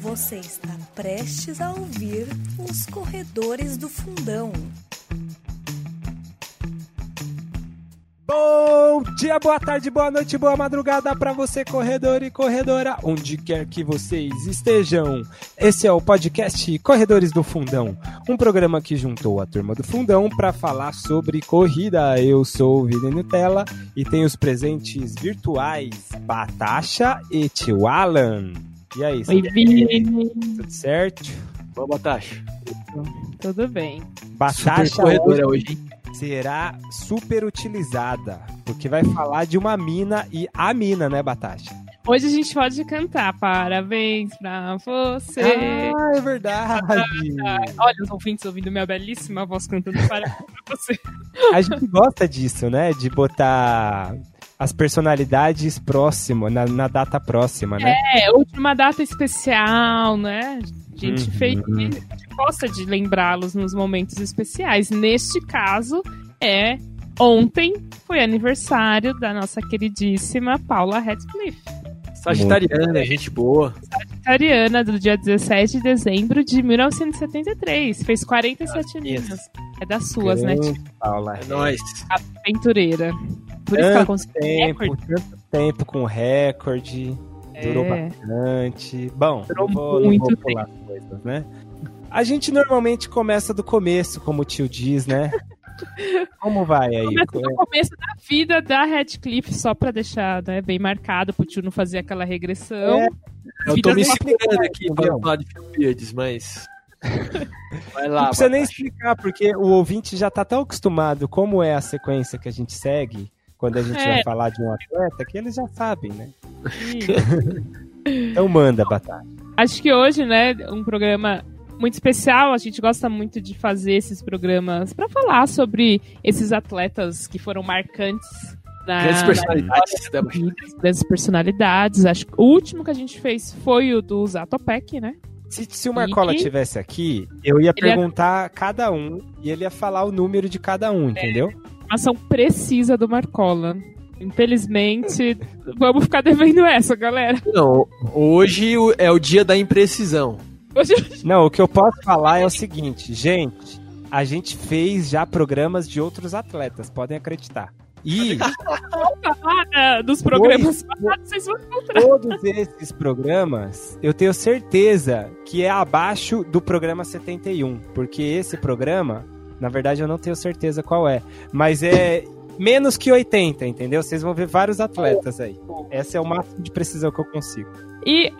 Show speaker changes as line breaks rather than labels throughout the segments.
Você está prestes a ouvir os corredores do fundão.
Bom dia, boa tarde, boa noite, boa madrugada para você, corredor e corredora, onde quer que vocês estejam. Esse é o podcast Corredores do Fundão, um programa que juntou a turma do Fundão para falar sobre corrida. Eu sou o Vini Nutella e tenho os presentes virtuais Batasha e Tio Alan. E aí,
Oi, Vini.
tudo certo?
Boa, Batasha.
Tudo bem.
Batasha
Super corredora
hoje
hein?
Será super utilizada, porque vai falar de uma mina e a mina, né, Batasha?
Hoje a gente pode cantar parabéns pra você.
Ah, é verdade.
Olha os ouvintes ouvindo minha belíssima voz cantando parabéns pra você.
A gente gosta disso, né? De botar as personalidades próximo, na, na data próxima, né?
É, última data especial, né? A gente
Uhum.
fez, a gente gosta de lembrá-los nos momentos especiais. Neste caso, é ontem foi aniversário da nossa queridíssima Paula Radcliffe.
Sagitariana, gente boa.
Ariana, do dia 17 de dezembro de 1973. Fez 47 aninhos. É das suas, né?
Grande Paula.
É nóis.
Aventureira. Por isso que ela
Tanto
conseguiu
tempo,
recorde.
tanto tempo com recorde, durou
É.
bastante. Bom,
Durou
vou,
muito
vou pular as coisas, né? A gente normalmente começa do começo, como o tio diz, né? Como vai aí?
Começa no começo da vida da Radcliffe, só pra deixar né, bem marcado, pro tio não fazer aquela regressão.
É.
Eu tô me segurando aqui pra falar de Philippiades, mas. Vai lá,
Não precisa nem explicar, porque o ouvinte já tá tão acostumado como é a sequência que a gente segue quando a gente
É.
vai falar de um atleta, que eles já sabem, né? Então manda, Batata.
acho que hoje, né, um programa muito especial. A gente gosta muito de fazer esses programas pra falar sobre esses atletas que foram marcantes na,
Grandes
na
personalidades da
corridas, grandes personalidades. Acho que o último que a gente fez foi o do Zatopek, né?
Se, se o Marcola
E-
tivesse aqui, eu ia
Ele ia-
perguntar cada um e ele ia falar o número de cada um, entendeu?
Informação precisa do Marcola. Infelizmente, vamos ficar devendo essa, galera.
Não, hoje é o dia da imprecisão.
Não, o que eu posso falar é o seguinte, gente, a gente fez já programas de outros atletas, podem acreditar. E
dos programas passados, vocês vão encontrar.
todos esses programas, eu tenho certeza que é abaixo do programa 71, porque esse programa, na verdade eu não tenho certeza qual é, mas é menos que 80, entendeu? Vocês vão ver vários atletas aí. Esse é o máximo de precisão que eu consigo.
E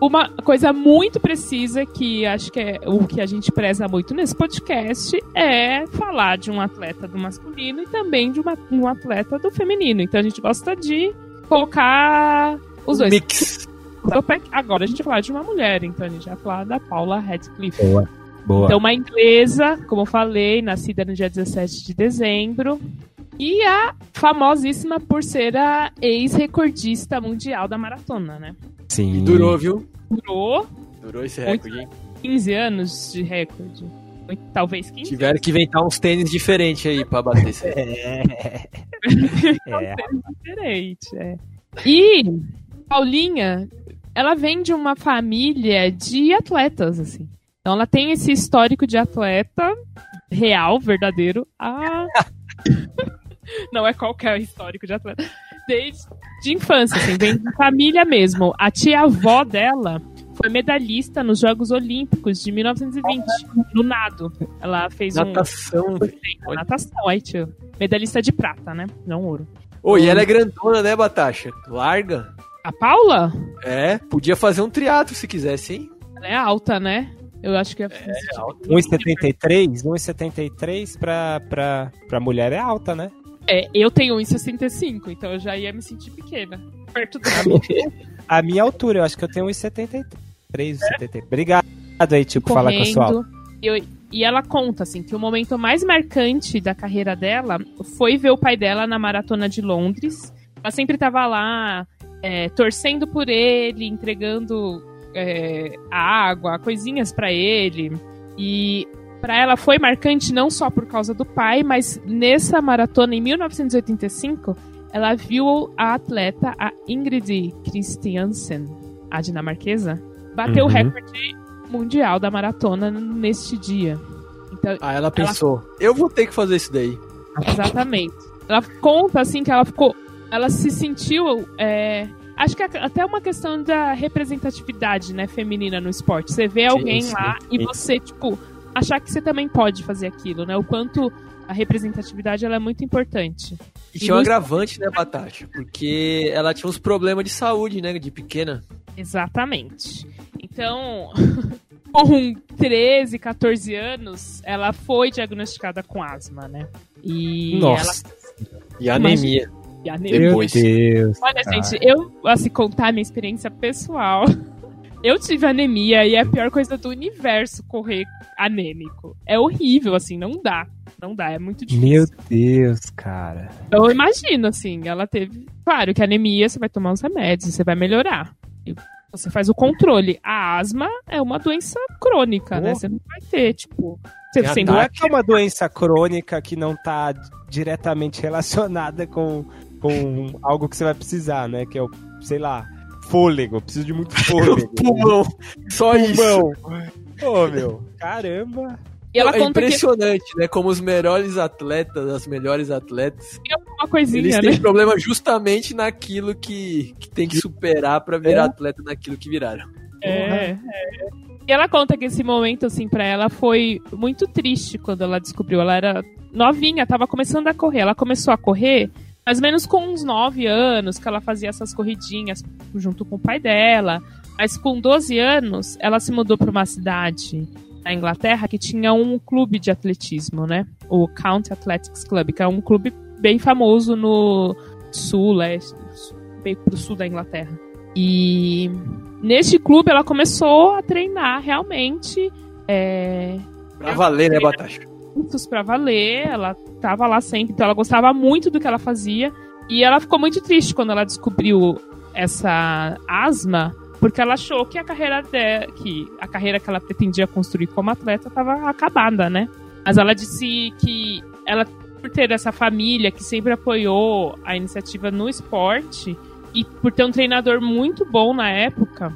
uma coisa muito precisa que acho que é o que a gente preza muito nesse podcast é falar de um atleta do masculino e também de uma- um atleta do feminino. Então a gente gosta de colocar os dois.
Mix.
Agora a gente vai falar de uma mulher, então a gente vai falar da Paula Radcliffe.
Boa.
Então, uma inglesa, como eu falei, nascida no dia 17 de dezembro. E a famosíssima por ser a ex-recordista mundial da maratona, né?
Sim.
Durou, viu?
Durou
Durou esse recorde, hein?
15 anos de recorde. Talvez 15
Tiveram que inventar uns tênis diferentes aí pra bater isso.
É. é.
anos diferente. É. E Paulinha, ela vem de uma família de atletas, assim. Então ela tem esse histórico de atleta real, verdadeiro. Ah, não é qualquer histórico de atleta. Desde de infância, assim, vem de família mesmo. A tia-avó dela foi medalhista nos Jogos Olímpicos de 1920, no nado. Ela fez um
Natação.
na natação, aí, tio. Medalhista de prata, né? Não ouro.
Ô, e ela é grandona, né, Batasha? Larga.
A Paula,
É, podia fazer um triatlo se quisesse, hein?
ela é alta, né? Eu acho que é.
1,73? 1,73 pra, pra, pra mulher é alta, né?
É, eu tenho 1,65, então eu já ia me sentir pequena. Perto da minha.
A minha altura, eu acho que eu tenho 1,73. 1,73. Obrigado aí, tio, por falar com a sua.
Eu- e ela conta, assim, que o momento mais marcante da carreira dela foi ver o pai dela na maratona de Londres. Ela sempre tava lá, é, torcendo por ele, entregando é, água, coisinhas pra ele. E para ela foi marcante não só por causa do pai, mas nessa maratona em 1985, ela viu a atleta, a Ingrid Christiansen, a dinamarquesa, bater
Uhum.
o recorde mundial da maratona neste dia. Então,
Aí ela pensou, eu vou ter que fazer isso daí.
Exatamente. Ela conta assim que ela ficou. Ela se sentiu. é, acho que é até uma questão da representatividade, né, feminina no esporte. Você vê alguém
sim,
lá e
sim.
você, tipo, achar que você também pode fazer aquilo, né? O quanto a representatividade ela é muito importante.
E tinha um agravante, né, Batata? Porque ela tinha uns problemas de saúde, né, de pequena.
Exatamente. Então, com 13, 14 anos, ela foi diagnosticada com asma, né? E
Nossa.
E anemia.
ela. E anemia.
Meu
Depois.
Deus.
Olha,
cara.
gente, eu, assim, contar minha experiência pessoal. Eu tive anemia e é a pior coisa do universo correr anêmico. É horrível, assim, não dá. Não dá, é muito difícil.
Meu Deus, cara.
Eu imagino, assim, ela teve. Claro que anemia você vai tomar uns remédios, você vai melhorar. Você faz o controle. A asma é uma doença crônica, né? Você não vai ter, tipo. Você
Tem
sendo
Não é que é uma doença crônica que não tá diretamente relacionada com, com algo que você vai precisar, né? Que é o, sei lá, fôlego. Eu Preciso de muito fôlego.
Pulmão. Só isso.
Pulmão. Ô, meu. Caramba.
E ela
é
conta que
impressionante, né? Como os melhores atletas, as melhores atletas,
é uma coisinha,
eles
né?
têm problema justamente naquilo que, que tem que superar pra virar
É.
atleta naquilo que viraram.
É, é. E ela conta que esse momento, assim, pra ela foi muito triste quando ela descobriu. Ela era novinha, tava começando a correr. Ela começou a correr mais ou menos com uns 9 anos, que ela fazia essas corridinhas junto com o pai dela. Mas com 12 anos, ela se mudou pra uma cidade na Inglaterra que tinha um clube de atletismo, né? O County Athletics Club, que é um clube bem famoso no sul, leste, meio pro sul da Inglaterra. E neste clube ela começou a treinar realmente é,
Pra valer, né, Batata?
Juntos pra valer. Ela tava lá sempre, então ela gostava muito do que ela fazia. E ela ficou muito triste quando ela descobriu essa asma, porque ela achou que a carreira que a carreira que ela pretendia construir como atleta estava acabada, né? Mas ela disse que ela por ter essa família que sempre apoiou a iniciativa no esporte e por ter um treinador muito bom na época,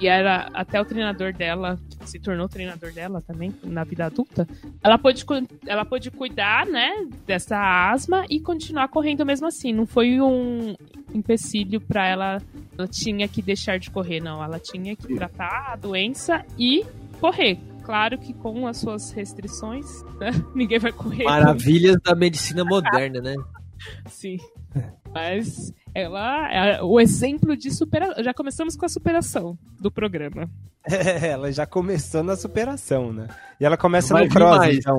e era até o treinador dela, que se tornou treinador dela também na vida adulta, ela pôde, ela pôde cuidar, né, dessa asma e continuar correndo mesmo assim. Não foi um empecilho para ela, ela tinha que deixar de correr, não. Ela tinha que tratar a doença e correr. Claro que com as suas restrições, né, ninguém vai correr.
Maravilhas da medicina moderna, né?
Sim. Mas ela é o exemplo de superação. Já começamos com a superação do programa.
É, ela já começou na superação, né? E ela começa
Vai
no cross,
mais.
então.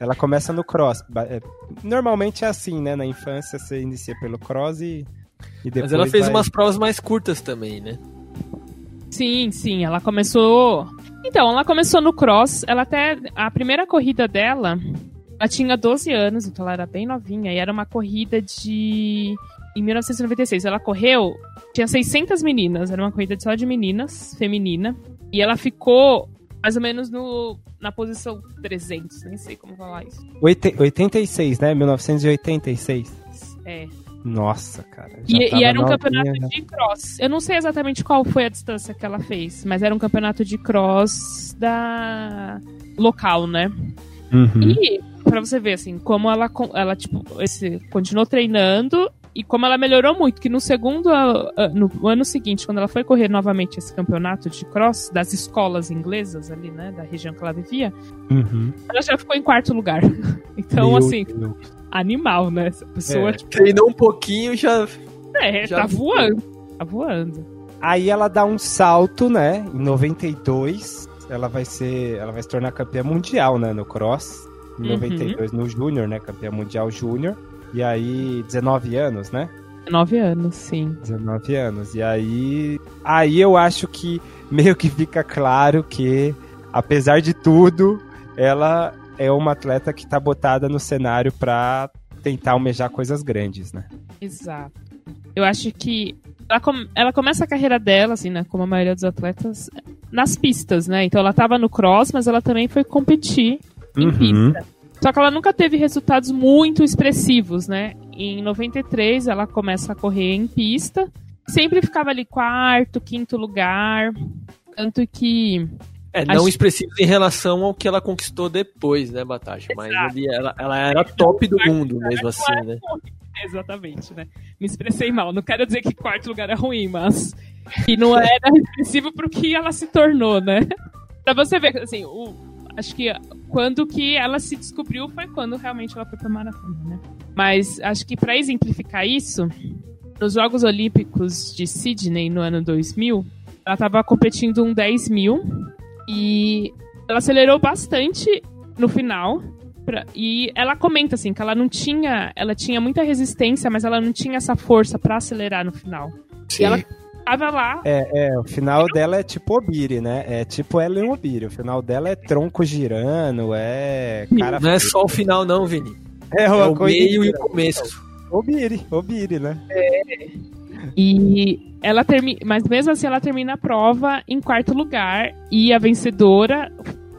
Ela começa no cross. É, Normalmente é assim, né? Na infância você inicia pelo cross e, e depois
Mas ela fez
vai-
umas provas mais curtas também, né?
Sim, sim, ela começou. Então, ela começou no cross. Ela até. A primeira corrida dela, ela tinha 12 anos, então ela era bem novinha. E era uma corrida de. Em 1996. Ela correu. Tinha 600 meninas. Era uma corrida só de meninas, feminina. E ela ficou mais ou menos no, na posição 300. Nem sei como falar isso.
Oite- 86, né? 1986.
É.
Nossa, cara.
E, e era um campeonato
né?
de cross. Eu não sei exatamente qual foi a distância que ela fez, mas era um campeonato de cross da local, né?
Uhum.
E pra você ver assim, como ela ela tipo, esse continuou treinando e como ela melhorou muito, que no segundo no ano seguinte, quando ela foi correr novamente esse campeonato de cross das escolas inglesas ali, né, da região que ela vivia,
Uhum.
ela já ficou em quarto lugar. Então,
Meu
assim,
Deus.
animal, né? Essa pessoa
É.
tipo,
Treinou um pouquinho já.
é,
já
tá
ficou.
voando. Tá voando.
Aí ela dá um salto, né? Em 92, ela vai ser, ela vai se tornar campeã mundial, né, no cross. Em
Uhum.
92 no júnior, né, campeã mundial júnior. E aí 19 anos, né?
Nove anos, sim.
19 anos. E aí, aí eu acho que meio que fica claro que apesar de tudo, ela é uma atleta que tá botada no cenário pra tentar almejar coisas grandes, né?
Exato. Eu acho que ela, ela começa a carreira dela, assim, né, como a maioria dos atletas, nas pistas, né? Então ela tava no cross, mas ela também foi competir em
Uhum.
pista. Só que ela nunca teve resultados muito expressivos, né? Em 93 ela começa a correr em pista, sempre ficava ali quarto, quinto lugar, tanto que
É, não
Acho-
expressivos em relação ao que ela conquistou depois, né, Batasha? Mas ali ela, ela era top do mundo mesmo assim, né?
Exatamente, né? Me expressei mal. Não quero dizer que quarto lugar é ruim, mas que não era expressivo pro que ela se tornou, né? Pra você ver, assim, o, acho que quando que ela se descobriu foi quando realmente ela foi pra maratona, né? Mas acho que pra exemplificar isso, nos Jogos Olímpicos de Sydney no ano 2000, ela tava competindo um 10 mil e ela acelerou bastante no final. pra- e ela comenta assim que ela não tinha, ela tinha muita resistência, mas ela não tinha essa força pra acelerar no final. E ela tava lá,
É, é, o final dela é tipo Obiri, né? É tipo Ellen Obiri. O final dela é tronco girando, é cara.
Não é só o final, não, Vini.
É
É o meio e o começo.
Obiri, Obiri, né?
E ela termina, mas mesmo assim ela termina a prova em quarto lugar e a vencedora,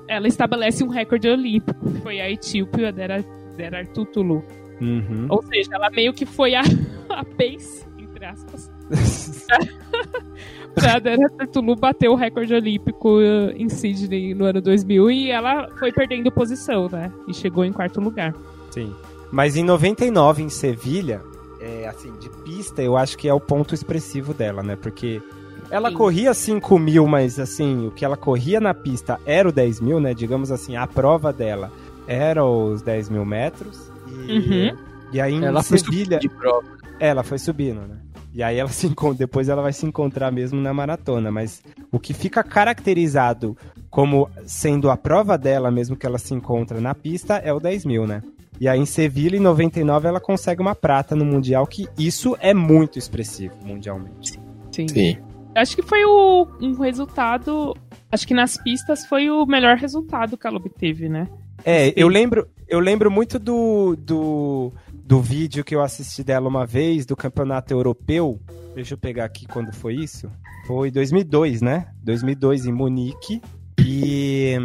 ela estabelece um recorde olímpico, foi a etíope Dera, Dera Tutulu.
Uhum.
Ou seja, ela meio que foi a, a pace, entre aspas, pra Dera Tutulu bater o recorde olímpico eh, em Sydney no ano 2000 e ela foi perdendo posição, né? E chegou em quarto lugar.
Sim. Mas em 99, em Sevilha, é, assim, de pista, eu acho que é o ponto expressivo dela, né? Porque ela
Sim.
corria 5 mil, mas assim, o que ela corria na pista era o 10 mil, né? Digamos assim, a prova dela era os 10 mil metros. E,
Uhum.
e aí em
Ela foi
Sevilha.
de prova.
Ela foi subindo, né? E aí ela se encon- depois ela vai se encontrar mesmo na maratona, mas o que fica caracterizado como sendo a prova dela mesmo que ela se encontra na pista é o 10 mil, né? E aí em Sevilha, em 99, ela consegue uma prata no Mundial, que isso é muito expressivo mundialmente.
Sim.
Sim.
Acho que foi o, um resultado. Acho que nas pistas foi o melhor resultado que ela obteve, né?
É, eu lembro, eu lembro muito do, do, do vídeo que eu assisti dela uma vez, do campeonato europeu. Deixa eu pegar aqui quando foi isso. Foi 2002, né? 2002 em Munique. E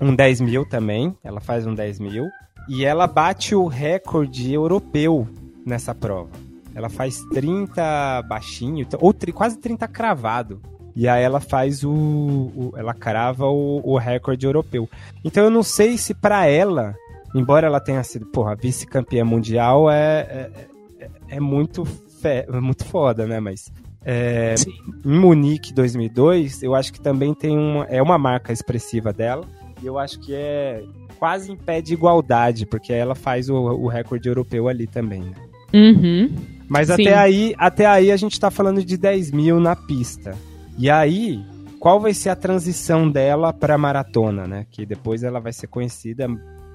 um 10 mil também. Ela faz um 10 mil. E ela bate o recorde europeu nessa prova. Ela faz 30 baixinho, ou quase 30 cravado. E aí ela faz o. o- ela crava o, o recorde europeu. Então eu não sei se pra ela, embora ela tenha sido, porra, vice-campeã mundial, é, é, é- é muito, fe- é muito foda, né? Mas é, em Munique 2002, eu acho que também tem uma, é uma marca expressiva dela. E eu acho que é quase em pé de igualdade, porque ela faz o, o recorde europeu ali também, né?
Uhum.
Mas
Sim.
até aí, até aí a gente tá falando de 10 mil na pista. E aí, qual vai ser a transição dela pra maratona, né? Que depois ela vai ser conhecida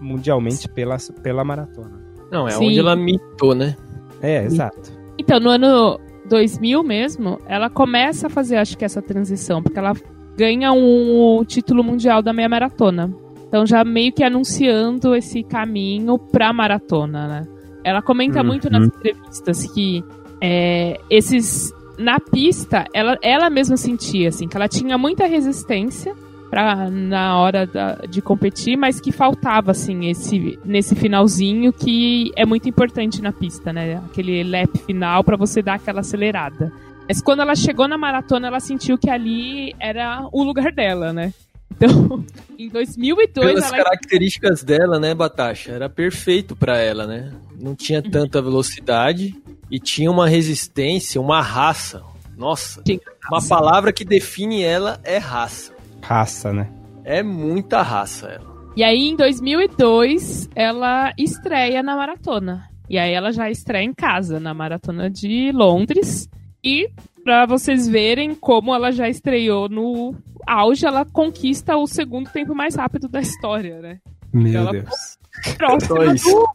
mundialmente pela, pela maratona.
Não, é
Sim.
onde ela mitou, né?
É, exato.
Então, no ano 2000 mesmo, ela começa a fazer, acho que, essa transição, porque ela ganha um título mundial da meia maratona. Então, já meio que anunciando esse caminho pra maratona, né? Ela comenta
Uhum.
muito nas entrevistas que é, esses. Na pista, ela, ela mesma sentia, assim, que ela tinha muita resistência pra, na hora da- de competir, mas que faltava, assim, esse, nesse finalzinho que é muito importante na pista, né? Aquele lap final pra você dar aquela acelerada. Mas quando ela chegou na maratona, ela sentiu que ali era o lugar dela, né? Então, em 2002,
Pelas
ela
características dela, né, Batasha? Era perfeito pra ela, né? Não tinha
Uhum.
tanta velocidade e tinha uma resistência, uma raça. Nossa, uma palavra que define ela é raça.
Raça, né?
É muita raça ela.
E aí, em 2002, ela estreia na maratona. E aí, ela já estreia em casa, na maratona de Londres. E, pra vocês verem como ela já estreou no auge, ela conquista o segundo tempo mais rápido da história, né?
Meu
Ela-
Deus.
Próxima do,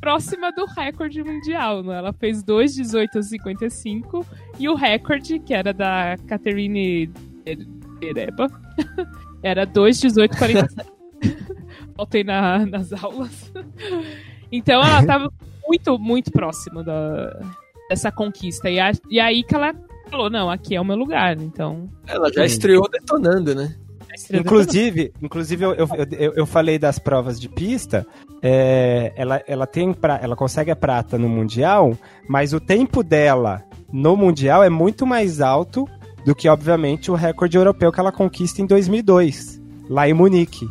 próxima do recorde mundial, né? Ela fez 2,18,55 e o recorde, que era da Catherine Ereba, era 2,18,47. Voltei na- nas aulas. Então ela tava muito, muito próxima da, dessa conquista. E, a- e aí que ela falou, não, aqui é o meu lugar, então...
Ela já estreou detonando, né?
já
Inclusive, inclusive eu, eu, eu, eu falei das provas de pista. é, ela, ela, tem pra, ela consegue a prata no Mundial, mas o tempo dela no Mundial é muito mais alto do que, obviamente, o recorde europeu que ela conquista em 2002, lá em Munique.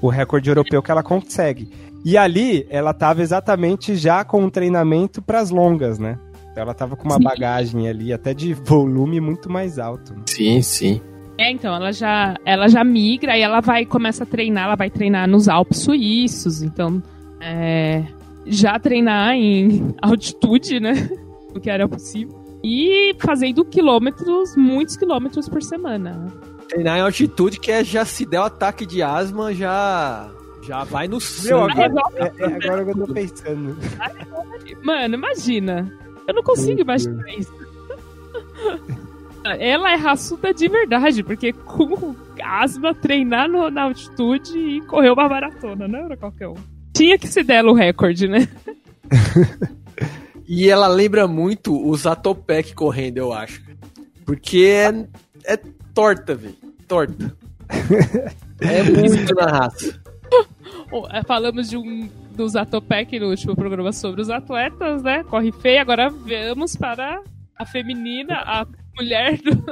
O recorde europeu que ela consegue. E ali, ela estava exatamente já com um treinamento para as longas, né? Então ela estava com uma
Sim.
bagagem ali, até de volume muito mais alto. né?
Sim, sim.
É, então, ela já, ela já migra e ela vai, começa a treinar, ela vai treinar nos Alpes suíços, então, é, já treinar em altitude, né, o que era possível, e fazendo quilômetros, muitos quilômetros por semana. né?
Treinar em altitude que é, já se der o ataque de asma, já, já vai no
Meu,
sangue.
agora, é, é agora que eu tô pensando.
Mano, imagina, eu não consigo imaginar isso. Ela é raçuda de verdade, porque com asma, treinar no- na altitude e correr uma maratona, não era qualquer um. Tinha que ser dela o recorde, né?
E ela lembra muito o Zatopek correndo, eu acho. Porque é, é torta, velho. Torta. É muito na raça.
É, Falamos de um dos Atopec no último programa sobre os atletas, né? Corre feio. Agora vamos para a feminina, a mulher do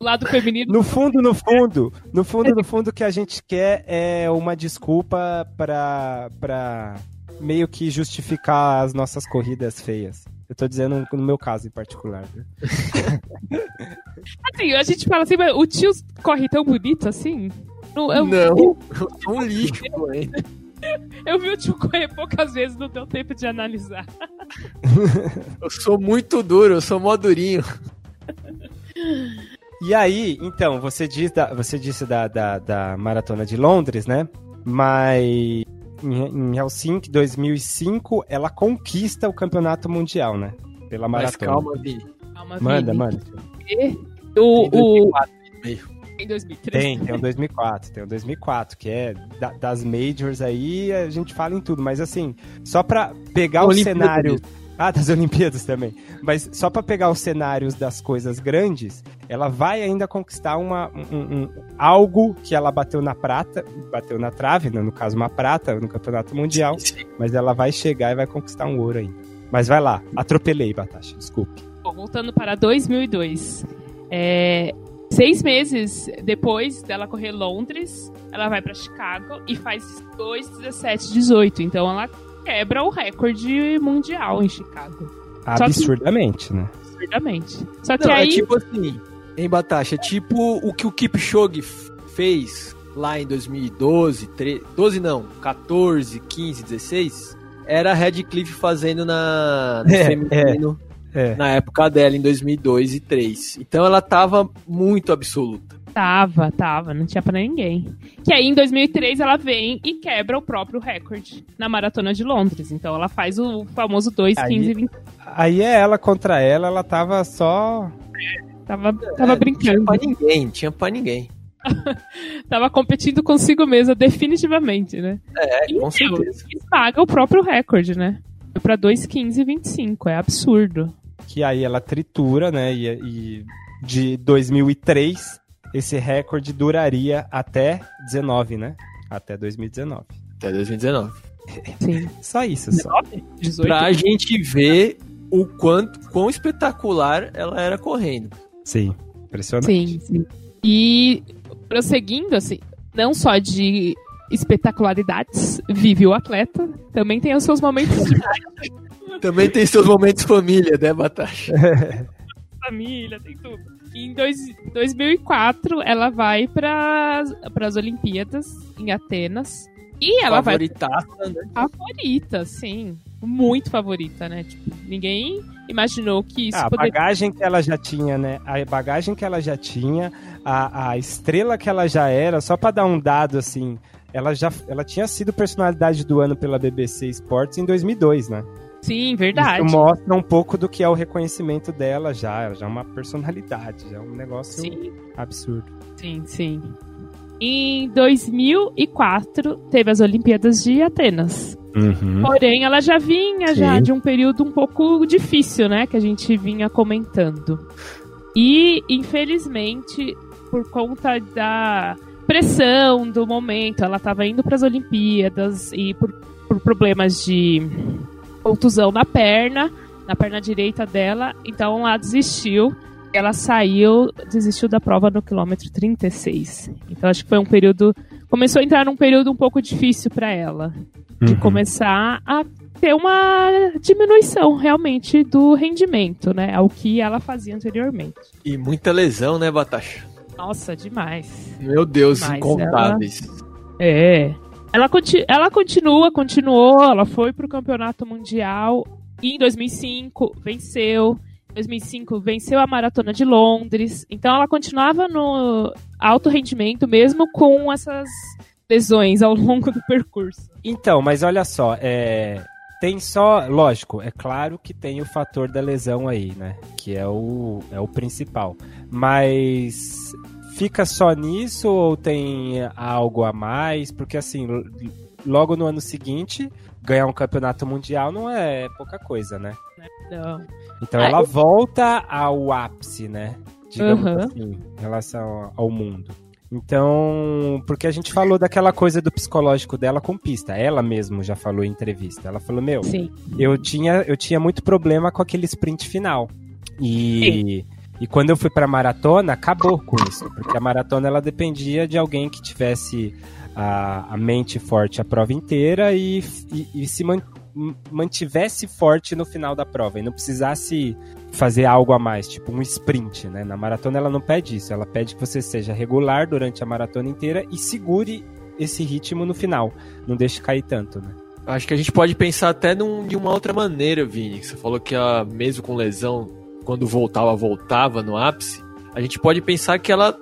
lado feminino.
No fundo, no fundo, no fundo, no fundo, o que a gente quer é uma desculpa pra, pra meio que justificar as nossas corridas feias. Eu tô dizendo no meu caso em particular. né?
Assim, a gente fala assim, mas o tio corre tão bonito assim? Não, eu,
Não, um lixo correndo.
eu vi o tio correr poucas vezes, não deu tempo de analisar.
Eu sou muito duro, eu sou mó durinho.
E aí, então, você, diz da, você disse da, da, da Maratona de Londres, né? Mas em, em Helsinki 2005, ela conquista o campeonato mundial, né? Pela
Mas
maratona.
calma, Vini.
Calma,
Manda,
Vini.
manda.
O,
Tem
o,
2004 no meio.
em 2003.
Tem, tem o 2004, tem o 2004, que é da- das majors aí, a gente fala em tudo, mas assim, só pra pegar o
Olimpíadas
cenário...
mesmo.
Ah, das Olimpíadas também. Mas só pra pegar os cenários das coisas grandes, ela vai ainda conquistar uma, um- um- algo que ela bateu na prata, bateu na trave, né, no caso uma prata no campeonato mundial,
Sim, sim.
mas ela vai chegar e vai conquistar um ouro ainda. Mas vai lá, atropelei, Batasha, desculpe.
Bom, voltando para 2002. É, seis meses depois dela correr Londres, ela vai para Chicago e faz 2,17,18. Então ela quebra o recorde mundial em Chicago. que-
Absurdamente, né?
Absurdamente. Só que
Não,
aí.
é tipo assim, em Batasha, é tipo o que o Kipchoge fez lá em 2012, tre... 12 não, 14, 15, 16, era a Redcliffe fazendo na no
É,
feminino
É.
na época dela em 2002 e 2003. Então ela tava muito absoluta.
Tava, tava, não tinha pra ninguém. Que aí em 2003 ela vem e quebra o próprio recorde na maratona de Londres. Então ela faz o famoso 2,
Aí-
15 20.
Aí é ela contra ela, ela tava só.
Tava, tava
É, Não tinha
brincando.
pra ninguém, não tinha pra ninguém.
Tava competindo consigo mesma, definitivamente, né?
É,
E,
com
meu,
certeza.
Esmaga o próprio recorde, né? Foi pra 2,15,25. É absurdo.
Que aí ela tritura, né? E, e de 2003, esse recorde duraria até 19, né? Até 2019.
Até 2019.
Sim.
Só isso, só.
18.
Pra gente ver o quanto, quão espetacular ela era correndo.
Sim, impressionante.
Sim, sim. E prosseguindo, assim, não só de espetacularidades vive o atleta, também tem os seus momentos de
Também tem seus momentos família, né, Batasha?
família, tem tudo. Em dois, 2004, ela vai para as Olimpíadas em Atenas. E ela vai
Favoritaça, né?
favorita, sim. Muito favorita, né? Tipo, ninguém imaginou que isso
Ah, a
poderia.
bagagem que ela já tinha, né? A bagagem que ela já tinha, a, a estrela que ela já era, só pra dar um dado assim, ela já ela tinha sido personalidade do ano pela BBC Sports em 2002, né?
Sim, verdade.
Isso mostra um pouco do que é o reconhecimento dela já, ela já é uma personalidade, já é um negócio
Sim,
absurdo.
sim, sim. Em 2004, teve as Olimpíadas de Atenas.
Uhum.
Porém, ela já vinha já
Sim.
de um período um pouco difícil, né? Que a gente vinha comentando. E, infelizmente, por conta da pressão do momento. Ela estava indo para as Olimpíadas e por, por problemas de contusão na perna, na perna direita dela, então ela desistiu. Ela saiu, desistiu da prova no quilômetro 36. Então acho que foi um período. Começou a entrar num período um pouco difícil para ela. De
Uhum.
começar a ter uma diminuição realmente do rendimento, né? Ao que ela fazia anteriormente.
E muita lesão, né, Batasha?
Nossa, demais.
Meu Deus,
Mas
incontáveis.
É. Ela, conti ela continua, continuou, ela foi pro campeonato mundial e em 2005 venceu. Em 2005 venceu a maratona de Londres. Então ela continuava no alto rendimento mesmo com essas lesões ao longo do percurso.
Então, mas olha só, é, tem só, lógico, é claro que tem o fator da lesão aí, né? Que é o, é o principal. Mas fica só nisso ou tem algo a mais? Porque assim, logo no ano seguinte, ganhar um campeonato mundial não é pouca coisa, né?
Não.
Então
Ah,
ela
eu-
volta ao ápice, né? Digamos
Uhum.
assim, em relação ao mundo. Então, porque a gente falou daquela coisa do psicológico dela com pista. Ela mesmo já falou em entrevista. Ela falou: Meu,
Sim.
eu tinha, eu tinha muito problema com aquele sprint final. E, e quando eu fui pra maratona, acabou com isso. Porque a maratona ela dependia de alguém que tivesse a, a mente forte a prova inteira e, e, e se man- mantivesse forte no final da prova e não precisasse fazer algo a mais, tipo um sprint, né? Na maratona ela não pede isso, ela pede que você seja regular durante a maratona inteira e segure esse ritmo no final, não deixe cair tanto, né?
Acho que a gente pode pensar até num- de uma outra maneira, Vini. Você falou que ela, mesmo com lesão, quando voltava, voltava no ápice. A gente pode pensar que ela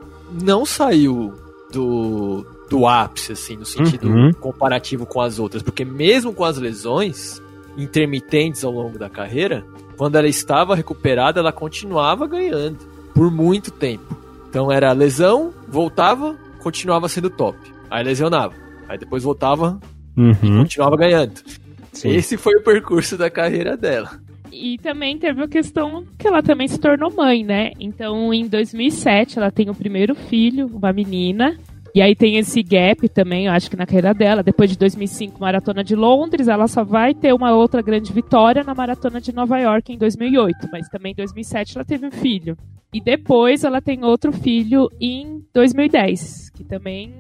não saiu do, do ápice, assim, no sentido
Uhum.
comparativo com as outras. Porque mesmo com as lesões intermitentes ao longo da carreira, quando ela estava recuperada, ela continuava ganhando por muito tempo. Então era lesão, voltava, continuava sendo top. Aí lesionava. Aí depois voltava, continuava ganhando.
Sim.
Esse foi o percurso da carreira dela.
E também teve a questão que ela também se tornou mãe, né? Então, em 2007, ela tem o primeiro filho, uma menina. E aí tem esse gap também, eu acho que na carreira dela. Depois de 2005, Maratona de Londres, ela só vai ter uma outra grande vitória na Maratona de Nova York em 2008. Mas também em 2007 ela teve um filho. E depois ela tem outro filho em 2010, que também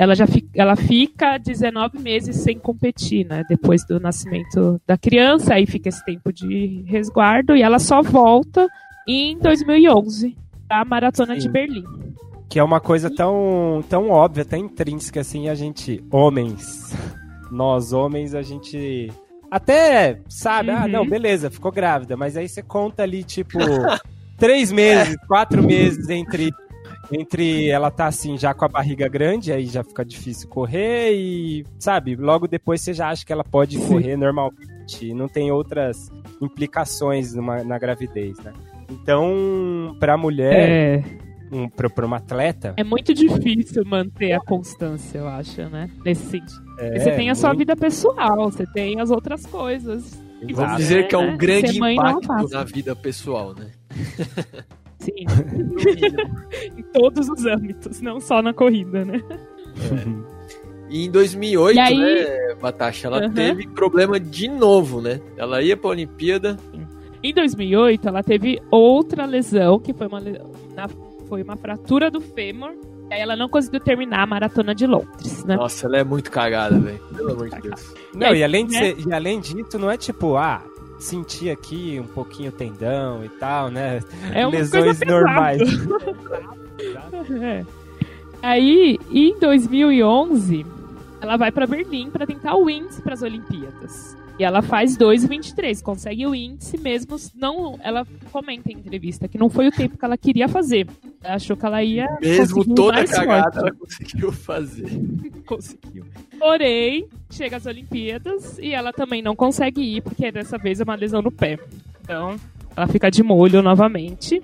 ela já fica, ela fica 19 meses sem competir, né? Depois do nascimento da criança, aí fica esse tempo de resguardo e ela só volta em 2011 a maratona
Sim.
de Berlim.
Que é uma coisa tão, tão óbvia, tão intrínseca assim, a gente, homens, nós homens, a gente até sabe, ah,
Uhum.
não, beleza, ficou grávida, mas aí você conta ali, tipo, três meses, quatro meses entre, entre ela tá assim, já com a barriga grande, aí já fica difícil correr e, sabe, logo depois você já acha que ela pode correr normalmente e não tem outras implicações numa, na gravidez, né? Então, pra mulher,
É,
um, pra, pra uma atleta,
é muito difícil manter a constância, eu acho, né? Nesse sentido.
é,
você tem a sua
muito-
vida pessoal, você tem as outras coisas.
E vamos dizer que é um
né?
grande
é
impacto na vida pessoal, né?
Sim. em todos os âmbitos, não só na corrida, né?
E em 2008,
E aí-
né, Batasha, ela
Uhum.
teve problema de novo, né? Ela ia pra Olimpíada,
Em 2008, ela teve outra lesão, que foi uma, na- foi uma fratura do fêmur. E aí ela não conseguiu terminar a maratona de Londres, né?
nossa, ela é muito cagada, velho. Pelo amor de Deus.
Não, e além, de
né?
ser- e além disso, não é tipo, ah, senti aqui um pouquinho o tendão e tal, né?
É uma
Lesões normais.
É. Aí, em 2011, ela vai pra Berlim pra tentar o índice para as Olimpíadas. E ela faz 2,23, consegue o índice mesmo. Não, ela comenta em entrevista que não foi o tempo que ela queria fazer. Ela achou que ela ia
Mesmo toda cagada,
forte.
ela conseguiu fazer.
conseguiu. Porém, chega às Olimpíadas e ela também não consegue ir, porque dessa vez é uma lesão no pé. Então, ela fica de molho novamente.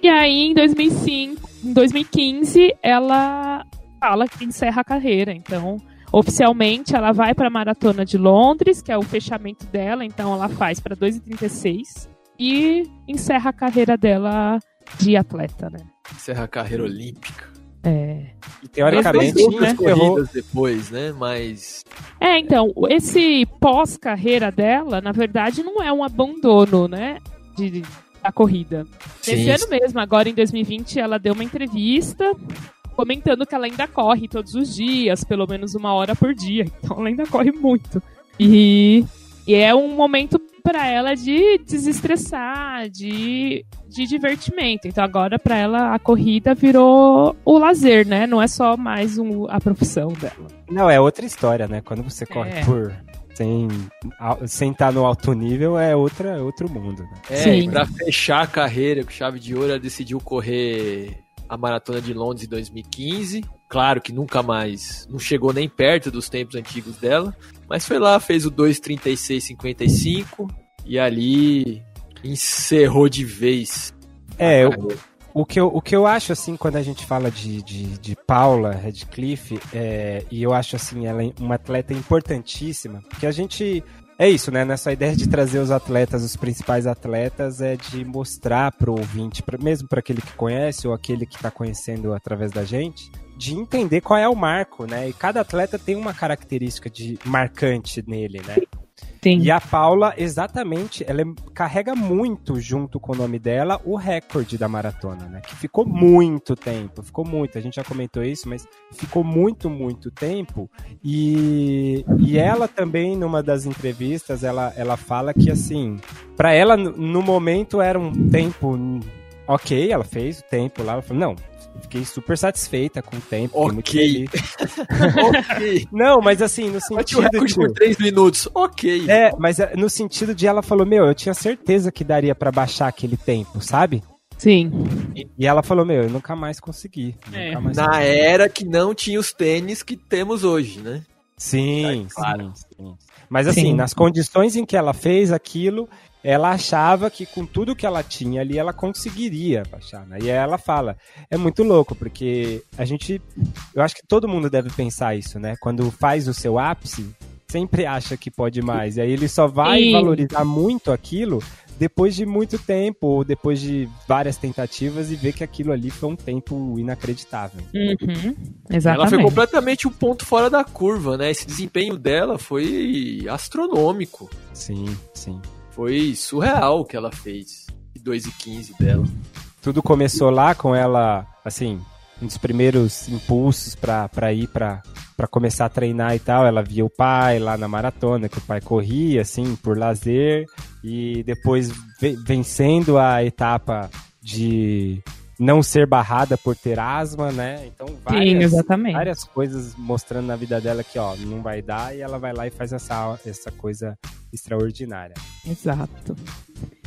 E aí, em 2005, em 2015, ela fala que encerra a carreira. Então, oficialmente, ela vai para a Maratona de Londres, que é o fechamento dela. Então, ela faz para 2,36 e encerra a carreira dela de atleta, né?
Encerra a carreira olímpica.
É.
E, teoricamente,
outras
né,
corridas depois, né? Mas
É, então, esse pós-carreira dela, na verdade, não é um abandono, né? De, da corrida. Nesse
Sim.
ano mesmo, agora em 2020, ela deu uma entrevista comentando que ela ainda corre todos os dias, pelo menos uma hora por dia. Então ela ainda corre muito. E, e é um momento para ela de desestressar, de, de divertimento. Então agora para ela a corrida virou o lazer, né? Não é só mais um, a profissão dela.
Não, é outra história, né? Quando você corre
É.
por. Sem, sem estar no alto nível, é outra, outro mundo. Né?
É,
Sim.
e pra fechar a carreira com chave de ouro, ela decidiu correr a maratona de Londres em 2015. Claro que nunca mais, não chegou nem perto dos tempos antigos dela, mas foi lá, fez o 2:36:55 e ali encerrou de vez.
É,
carreira.
o, que eu, o que eu acho, assim, quando a gente fala de, de, de Paula Redcliffe, é, e eu acho, assim, ela é uma atleta importantíssima, porque a gente. É isso, né? Nessa ideia de trazer os atletas, os principais atletas, é de mostrar pro ouvinte, pra, mesmo para aquele que conhece ou aquele que está conhecendo através da gente, de entender qual é o marco, né? E cada atleta tem uma característica de marcante nele, né?
Sim.
E a Paula, exatamente, ela é- carrega muito junto com o nome dela o recorde da maratona, né? Que ficou muito tempo, ficou muito. A gente já comentou isso, mas ficou muito, muito tempo. E, e ela também, numa das entrevistas, ela, ela fala que assim, pra ela no- momento era um tempo ok, ela fez o tempo lá, ela falou, não. Fiquei super satisfeita com o tempo.
Ok.
feliz."
ok.
Não, mas assim, no
Bate o
sentido
recorde
de...
por 3 minutos. Ok.
É, mas é, no sentido de ela falou, meu, eu tinha certeza que daria pra baixar aquele tempo, sabe?
Sim.
E ela falou, meu, eu nunca mais consegui.
É.
Nunca mais
Na era que não tinha os tênis que temos hoje, né?
Sim,
claro.
sim, sim. Mas assim,
Sim.
nas condições em que ela fez aquilo, ela achava que com tudo que ela tinha ali, ela conseguiria baixar. Né? E ela fala, é muito louco, porque a gente, eu acho que todo mundo deve pensar isso, né? Quando faz o seu ápice, sempre acha que pode mais. E aí ele só vai
Sim.
valorizar muito aquilo depois de muito tempo, ou depois de várias tentativas e ver que aquilo ali foi um tempo inacreditável.
Uhum.
Ela
Exatamente.
foi completamente um ponto fora da curva, né? Esse desempenho dela foi astronômico.
Sim, sim.
Foi surreal o que ela fez. 2 e 15 dela.
tudo começou lá com ela, assim, um dos primeiros impulsos pra pra ir pra pra começar a treinar e tal. Ela via o pai lá na maratona, que o pai corria, assim, por lazer, e depois ve- vencendo a etapa de não ser barrada por ter asma, né? Então,
Sim,
várias,
exatamente.
várias coisas mostrando na vida dela que, ó, não vai dar, e ela vai lá e faz essa, essa coisa extraordinária.
Exato.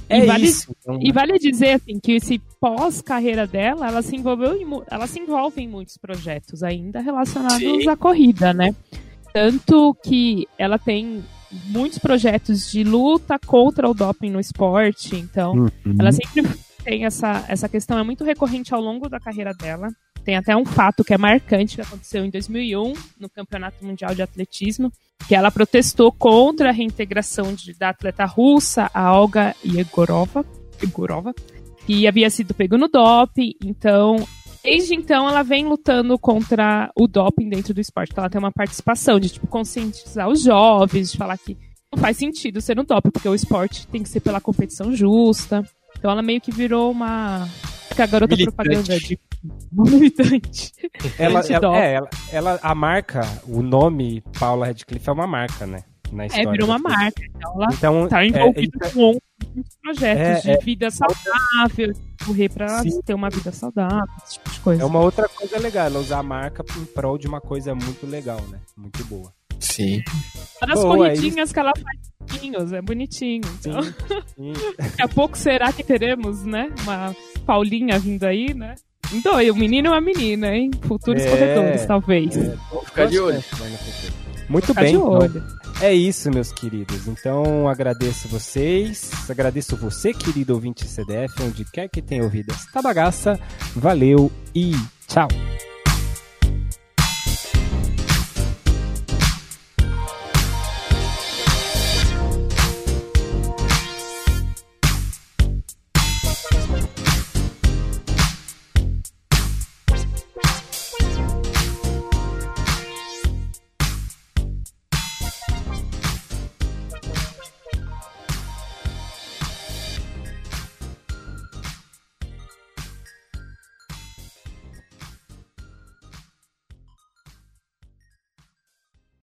É
e vale,
isso. então,
e vale dizer assim que esse pós-carreira dela, ela se envolveu em, ela se envolve em muitos projetos ainda relacionados
Sim.
à corrida, né? Tanto que ela tem muitos projetos de luta contra o doping no esporte, então
Uhum.
ela sempre tem essa, essa questão, é muito recorrente ao longo da carreira dela. Tem até um fato que é marcante que aconteceu em 2001 no Campeonato Mundial de Atletismo, que ela protestou contra a reintegração de- da atleta russa, a Olga Yegorova, Yegorova, que havia sido pego no doping. Então, desde então, ela vem lutando contra o doping dentro do esporte. Então, ela tem uma participação de tipo conscientizar os jovens, de falar que não faz sentido ser um doping, porque o esporte tem que ser pela competição justa. Então ela meio que virou uma. Fica a garota
Militante.
propaganda de. Uma militante.
Ela, é, ela, ela- a marca, o nome Paula Radcliffe é uma marca, né? Na
É,
história
virou uma marca. Então ela
Então,
tá
é,
envolvida
é,
com projetos
É,
de vida saudável, correr pra
Sim.
ter uma vida saudável, esse tipo de coisa.
é uma outra coisa legal, ela usar a marca em prol de uma coisa muito legal, né? Muito boa.
Sim.
Uma das
Boa, é
corridinhas que ela faz bonitinhos, é bonitinho. Então,
Sim, sim.
daqui a pouco será que teremos, né? Uma Paulinha vindo aí, né? Dois, um menino e uma menina, hein? Futuros
É.
corredores, talvez.
Vamos ficar de olho.
Muito
Ficar
bem,
de
então,
olho.
é isso, meus queridos. Então, agradeço vocês, agradeço você, querido ouvinte CDF, onde quer que tenha ouvido esta bagaça. Valeu e tchau!